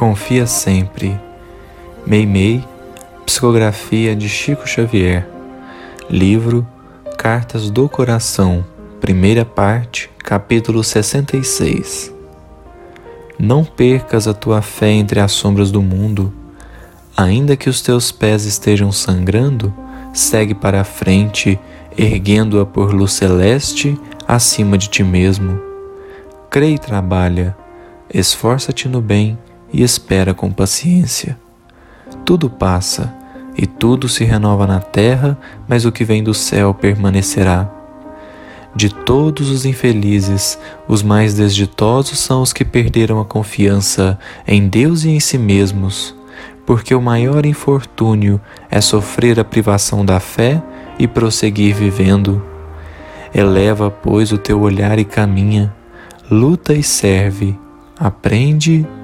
Confia sempre. Meimei, psicografia de Chico Xavier. Livro Cartas do Coração, primeira parte, capítulo 66. Não percas a tua fé entre as sombras do mundo. Ainda que os teus pés estejam sangrando, segue para a frente, erguendo-a por luz celeste acima de ti mesmo. Crê e trabalha, esforça-te no bem e espera com paciência. Tudo passa e tudo se renova na terra, mas o que vem do céu permanecerá. De todos os infelizes, os mais desditosos são os que perderam a confiança em Deus e em si mesmos, porque o maior infortúnio é sofrer a privação da fé e prosseguir vivendo. Eleva, pois, o teu olhar e caminha, luta e serve, aprende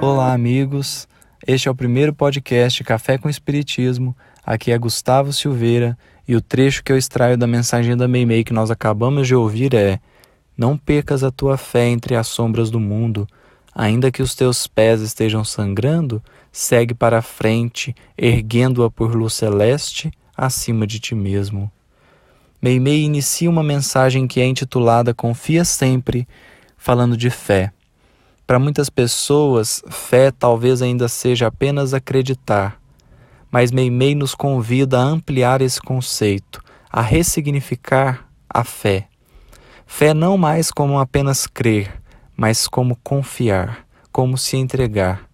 Olá, amigos. Este é o primeiro podcast Café com Espiritismo. Aqui é Gustavo Silveira e o trecho que eu extraio da mensagem da Meimei que nós acabamos de ouvir é: Não percas a tua fé entre as sombras do mundo. Ainda que os teus pés estejam sangrando, segue para a frente, erguendo-a por luz celeste acima de ti mesmo. Meimei inicia uma mensagem que é intitulada Confia Sempre, falando de fé. Para muitas pessoas, fé talvez ainda seja apenas acreditar, mas Meimei nos convida a ampliar esse conceito, a ressignificar a fé. Fé não mais como apenas crer, mas como confiar, como se entregar.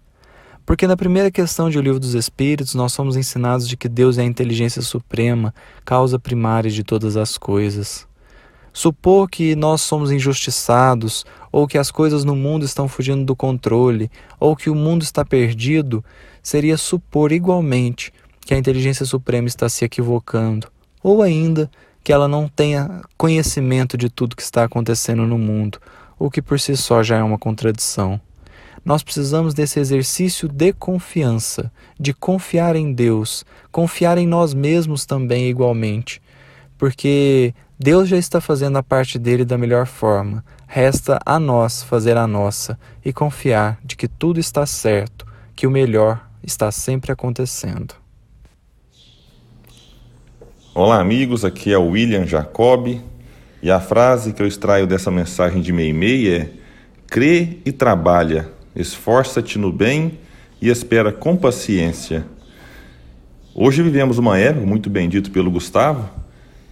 Porque na primeira questão de O Livro dos Espíritos, nós somos ensinados de que Deus é a inteligência suprema, causa primária de todas as coisas. Supor que nós somos injustiçados, ou que as coisas no mundo estão fugindo do controle, ou que o mundo está perdido, seria supor igualmente que a inteligência suprema está se equivocando, ou ainda que ela não tenha conhecimento de tudo que está acontecendo no mundo, o que por si só já é uma contradição. Nós precisamos desse exercício de confiança, de confiar em Deus, confiar em nós mesmos também igualmente, porque Deus já está fazendo a parte dele da melhor forma. Resta a nós fazer a nossa e confiar de que tudo está certo, que o melhor está sempre acontecendo. Olá, amigos. Aqui é o William Jacob e a frase que eu extraio dessa mensagem de Meimei é: crê e trabalha, esforça-te no bem e espera com paciência. Hoje vivemos uma época, muito bem dito pelo Gustavo,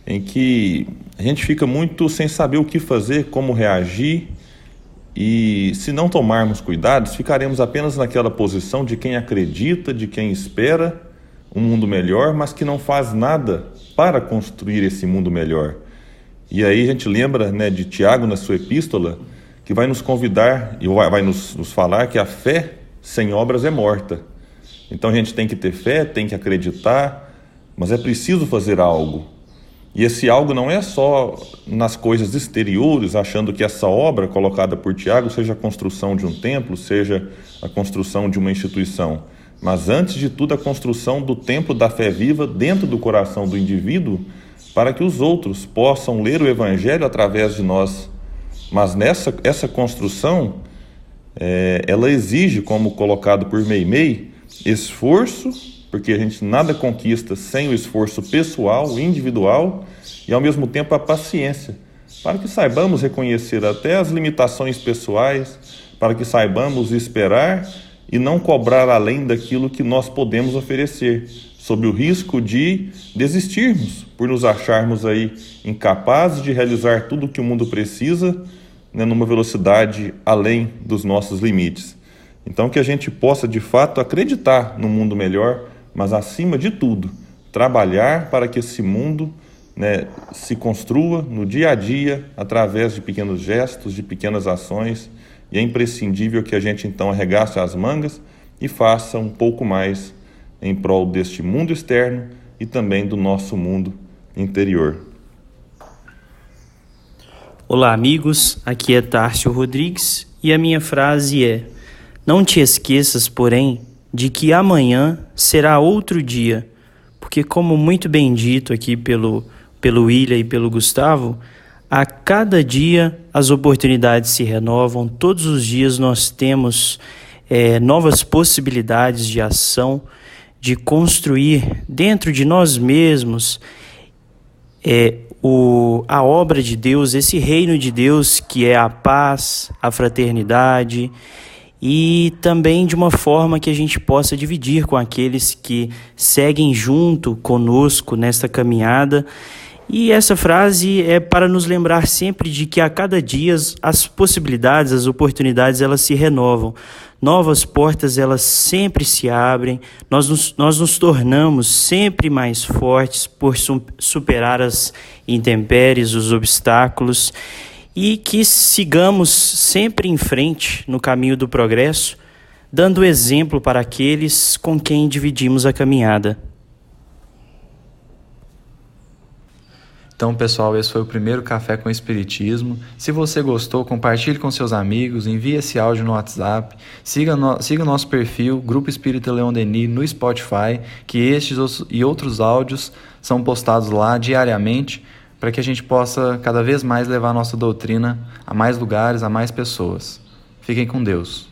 em que a gente fica muito sem saber o que fazer, como reagir, e se não tomarmos cuidados, ficaremos apenas naquela posição de quem acredita, de quem espera um mundo melhor, mas que não faz nada para construir esse mundo melhor. E aí a gente lembra né, de Tiago na sua epístola, que vai nos convidar e vai, nos, nos falar que a fé sem obras é morta. Então a gente tem que ter fé, tem que acreditar, mas é preciso fazer algo. E esse algo não é só nas coisas exteriores, achando que essa obra colocada por Tiago seja a construção de um templo, seja a construção de uma instituição, mas antes de tudo a construção do templo da fé viva dentro do coração do indivíduo, para que os outros possam ler o evangelho através de nós. Mas nessa essa construção, é, ela exige, como colocado por Meimei, esforço porque a gente nada conquista sem o esforço pessoal, individual e ao mesmo tempo a paciência, para que saibamos reconhecer até as limitações pessoais, para que saibamos esperar e não cobrar além daquilo que nós podemos oferecer, sob o risco de desistirmos por nos acharmos aí incapazes de realizar tudo o que o mundo precisa, né, numa velocidade além dos nossos limites. Então que a gente possa de fato acreditar no mundo melhor mas acima de tudo, trabalhar para que esse mundo né, se construa no dia a dia através de pequenos gestos, de pequenas ações e é imprescindível que a gente então arregace as mangas e faça um pouco mais em prol deste mundo externo e também do nosso mundo interior. Olá, amigos. Aqui é Tárcio Rodrigues e a minha frase é: Não te esqueças, porém, de que amanhã será outro dia, porque, como muito bem dito aqui pelo, pelo William e pelo Gustavo, a cada dia as oportunidades se renovam, todos os dias nós temos é, novas possibilidades de ação, de construir dentro de nós mesmos é, o, a obra de Deus, esse reino de Deus que é a paz, a fraternidade e também de uma forma que a gente possa dividir com aqueles que seguem junto conosco nesta caminhada e essa frase é para nos lembrar sempre de que a cada dia as possibilidades, as oportunidades, elas se renovam. Novas portas, elas sempre se abrem. Nós nos, nós nos tornamos sempre mais fortes por superar as intempéries, os obstáculos e que sigamos sempre em frente no caminho do progresso, dando exemplo para aqueles com quem dividimos a caminhada. Então, pessoal, esse foi o primeiro Café com Espiritismo. Se você gostou, compartilhe com seus amigos, envie esse áudio no WhatsApp, siga, no, siga nosso perfil, Grupo Espírita Leão Denis, no Spotify, que estes e outros áudios são postados lá diariamente para que a gente possa cada vez mais levar a nossa doutrina a mais lugares, a mais pessoas. Fiquem com Deus.